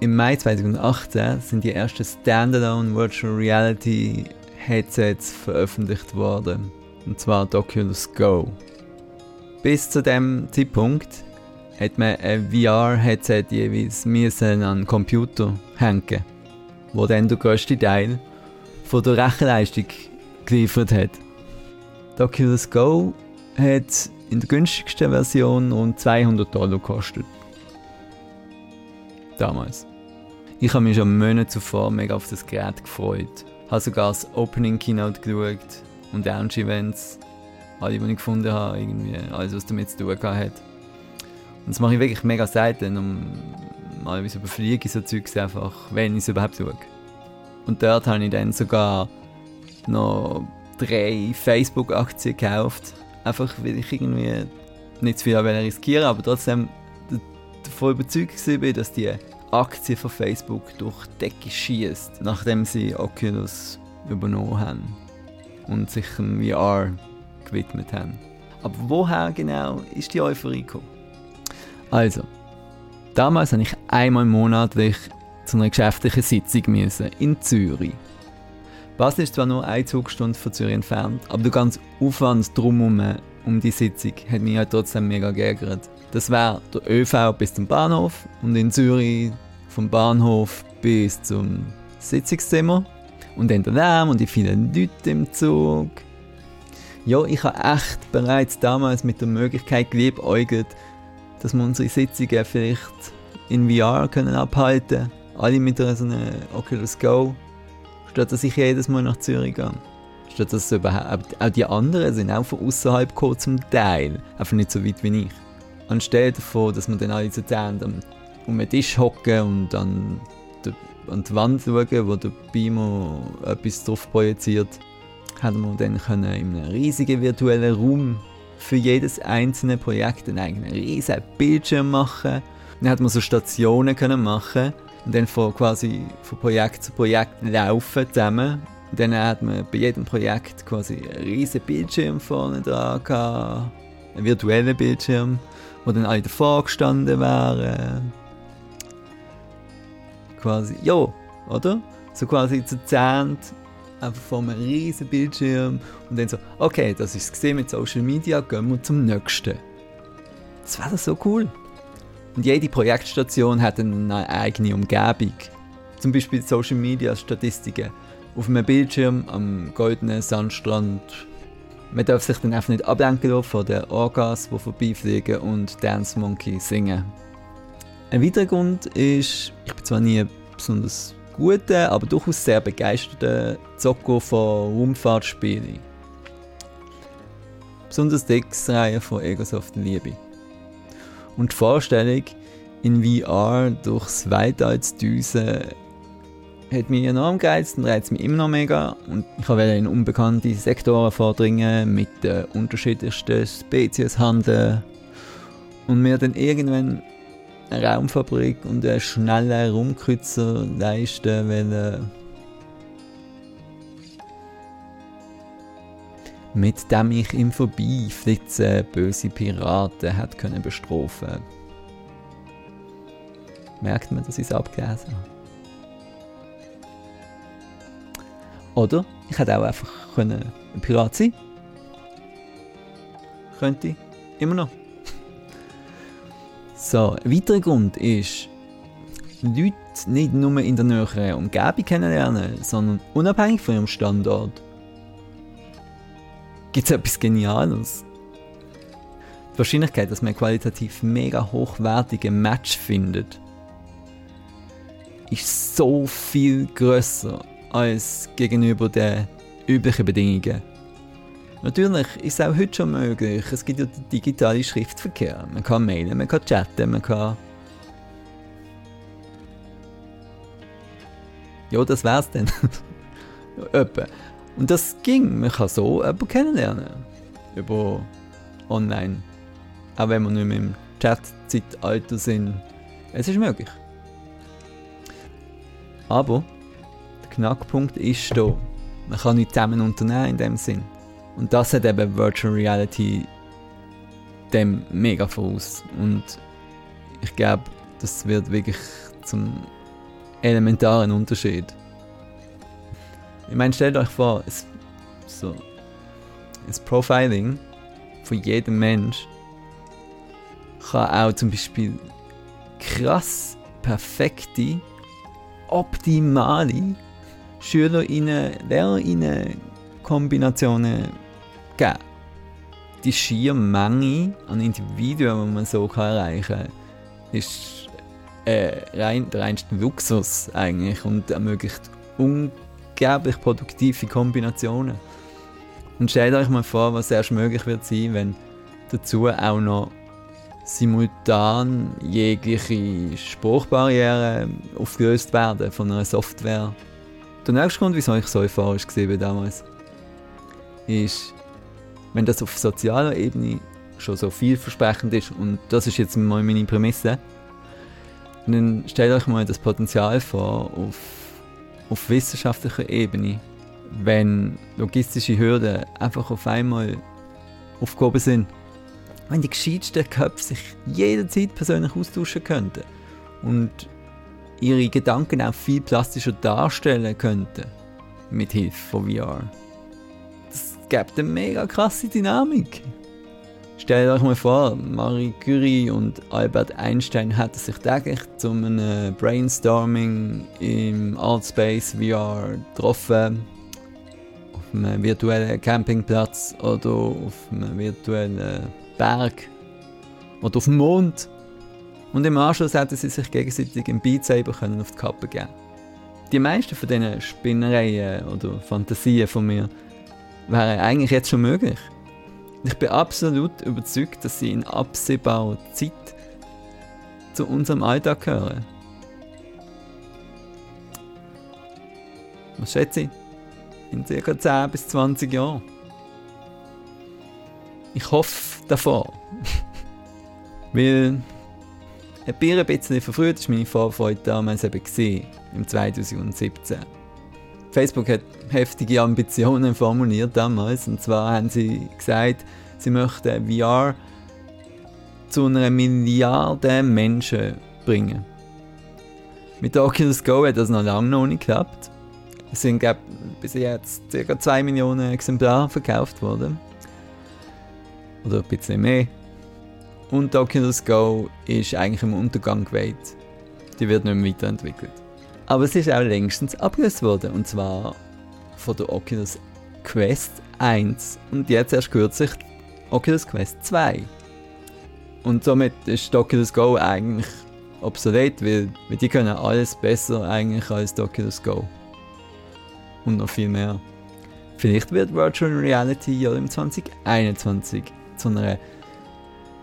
im Mai 2018 sind die ersten Standalone Virtual Reality Headsets veröffentlicht worden. Und zwar die Oculus Go. Bis zu dem Zeitpunkt hat man ein VR-Headset jeweils müssen an den Computer hängen, wo dann der grösste Teil von der Rechenleistung geliefert hat. Die Oculus Go hat in der günstigsten Version rund 200 Dollar gekostet. Damals. Ich habe mich schon Monate zuvor mega auf das Gerät gefreut. Ich Habe sogar das Opening Keynote geschaut und Launch Events. Alle, die ich gefunden habe, irgendwie alles, was damit zu tun hat. Und das mache ich wirklich mega selten, um mal so überfliege so Zeugs einfach, wenn ich es überhaupt schaue. Und dort habe ich dann sogar noch drei Facebook-Aktien gekauft. Einfach weil ich irgendwie nicht zu viel riskieren aber trotzdem davon überzeugt war, dass die Aktie von Facebook durch die Decke schießt, nachdem sie Oculus übernommen haben und sich dem VR gewidmet haben. Aber woher genau ist die Euphorie gekommen? Also, damals musste ich einmal monatlich zu einer geschäftlichen Sitzung müssen, in Zürich. Basel ist zwar nur eine Zugstunde von Zürich entfernt, aber der ganze Aufwand drumherum um die Sitzung hat mich halt trotzdem mega geärgert. Das wäre der ÖV bis zum Bahnhof und in Zürich vom Bahnhof bis zum Sitzungszimmer und dann Lärm und die vielen Leute im Zug. Ja, ich habe echt bereits damals mit der Möglichkeit geliebäugelt, dass wir unsere Sitzungen vielleicht in VR können abhalten Alle mit so einer Oculus Go statt dass ich jedes Mal nach Zürich gehe. Statt dass überhaupt, auch die anderen sind auch von außerhalb gekommen zum Teil, einfach nicht so weit wie ich. Anstelle davon, dass wir dann alle zu zehn um den Tisch hocken und dann an die Wand schauen, wo der Beamer etwas drauf projiziert, hätten wir dann können in einem riesigen virtuellen Raum für jedes einzelne Projekt einen eigenen riesigen Bildschirm machen. Dann hätten wir so Stationen können machen und dann von quasi von Projekt zu Projekt laufen zusammen. Und dann hat man bei jedem Projekt quasi einen riesigen Bildschirm vorne dran gehabt, einen virtuellen Bildschirm, wo dann alle davor gestanden wären. Quasi, ja, oder? So quasi zu zehnt, einfach vor einem riesigen Bildschirm und dann so, okay, das ist es gesehen mit Social Media, gehen wir zum nächsten. Das wäre so cool. Und jede Projektstation hat eine eigene Umgebung. Zum Beispiel Social Media Statistiken. Auf einem Bildschirm am goldenen Sandstrand. Man darf sich dann einfach nicht ablenken von den Orgas, die vorbeifliegen und Dance Monkey singen. Ein weiterer Grund ist, ich bin zwar nie besonders guter, aber durchaus sehr begeisterter Zocker von Raumfahrtspielen. Besonders die X-Reihe von Egosoft Liebe. Und die Vorstellung, in VR durchs Weltall zu düsen, hat mich enorm gereizt und reizt mich immer noch mega. Und ich wollte in unbekannte Sektoren vordringen, mit den unterschiedlichsten Spezies handeln und mir dann irgendwann Raumfabrik und einen schnellen Rumkreuzer leisten wollen. mit dem ich im Vorbeiflitzen böse Piraten hat können bestrafen. Merkt man, dass ich es abgelesen habe? Oder ich hätte auch einfach können ein Pirat sein Könnte ich. Immer noch. So, ein weiterer Grund ist, Leute nicht nur in der näheren Umgebung kennenlernen, sondern unabhängig von ihrem Standort gibt es etwas Geniales. Die Wahrscheinlichkeit, dass man qualitativ mega hochwertige Match findet, ist so viel größer als gegenüber den üblichen Bedingungen. Natürlich ist es auch heute schon möglich. Es gibt ja den digitalen Schriftverkehr. Man kann mailen, man kann chatten, man kann. Ja, das wär's dann. Etwa. Und das ging. Man kann so jemanden kennenlernen. Über online. Auch wenn wir nicht mehr im Chat-Zeitalter sind. Es ist möglich. Aber der Knackpunkt ist da. Man kann nicht zusammen unternehmen in dem Sinn. Und das hat eben Virtual Reality dem mega voraus. Und ich glaube, das wird wirklich zum elementaren Unterschied. Ich meine, stellt euch vor, es, so, das Profiling von jedem Mensch kann auch zum Beispiel krass perfekte, optimale SchülerInnen, LehrerInnen Kombinationen geben. Die schiere Menge an Individuen, die man so erreichen kann, ist äh, rein, der reinste Luxus eigentlich und ermöglicht unglaublich produktive Kombinationen. Und stellt euch mal vor, was erst möglich wird sein, wenn dazu auch noch simultan jegliche Spruchbarrieren aufgelöst werden von einer Software. Der nächste Grund, wieso ich so euphorisch war damals, ist, wenn das auf sozialer Ebene schon so vielversprechend ist, und das ist jetzt mal meine Prämisse, dann stellt euch mal das Potenzial vor auf, auf wissenschaftlicher Ebene, wenn logistische Hürden einfach auf einmal aufgehoben sind wenn die gescheitsten Köpfe sich jederzeit persönlich austauschen könnten und ihre Gedanken auch viel plastischer darstellen könnten mit Hilfe von VR. Gibt eine mega krasse Dynamik. Stellt euch mal vor, Marie Curie und Albert Einstein hätten sich täglich zu einem Brainstorming im Artspace VR getroffen. Auf einem virtuellen Campingplatz oder auf einem virtuellen Berg oder auf dem Mond. Und im Anschluss hätten sie sich gegenseitig im Beat Saber können auf die Kappe geben Die meisten von diesen Spinnereien oder Fantasien von mir wären eigentlich jetzt schon möglich. Ich bin absolut überzeugt, dass sie in absehbarer Zeit zu unserem Alltag gehören. Was schätze ich? In ca. 10 bis 20 Jahren. Ich hoffe davon. Weil ein bisschen verfrüht war meine Vorfreude damals eben gewesen, im 2017. Facebook hat heftige Ambitionen formuliert damals. Und zwar haben sie gesagt, sie möchten VR zu einer Milliarde Menschen bringen. Mit Oculus Go hat das noch lange noch nicht geklappt. Es sind glaub, bis jetzt ca. 2 Millionen Exemplare verkauft worden oder ein bisschen mehr. Und Oculus Go ist eigentlich im Untergang geweiht. Die wird nicht mehr weiterentwickelt. Aber es ist auch längstens abgelöst worden, und zwar von der Oculus Quest 1 und jetzt erst kürzlich Oculus Quest 2. Und somit ist Oculus Go eigentlich obsolet, weil, weil die können alles besser eigentlich als Oculus Go. Und noch viel mehr. Vielleicht wird Virtual Reality ja im 2021 zu einer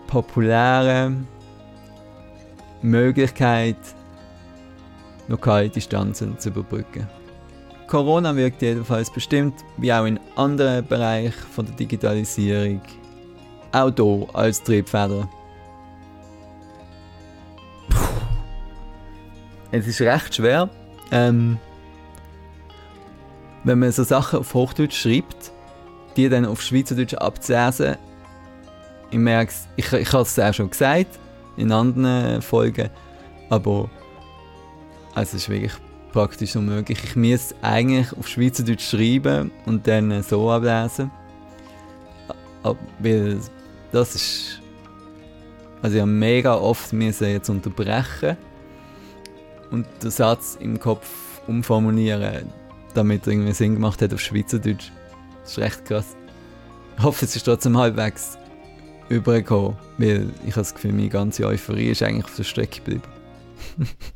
populären Möglichkeit, lokale Distanzen zu überbrücken. Corona wirkt jedenfalls bestimmt, wie auch in anderen Bereichen von der Digitalisierung, auch hier als Triebfeder. Es ist recht schwer, ähm, wenn man so Sachen auf Hochdeutsch schreibt, die dann auf Schweizerdeutsch abzulesen, ich merke ich, ich habe es auch schon gesagt in anderen Folgen, aber also es ist wirklich praktisch unmöglich. Ich muss eigentlich auf Schweizerdeutsch schreiben und dann so ablesen. Weil das ist. Also ich habe mega oft müssen jetzt unterbrechen und den Satz im Kopf umformulieren, damit er irgendwie Sinn gemacht hat auf Schweizerdeutsch. Das ist recht krass. Ich hoffe, es ist trotzdem halbwegs übergekommen, weil ich habe das Gefühl, meine ganze Euphorie ist eigentlich auf der Strecke geblieben.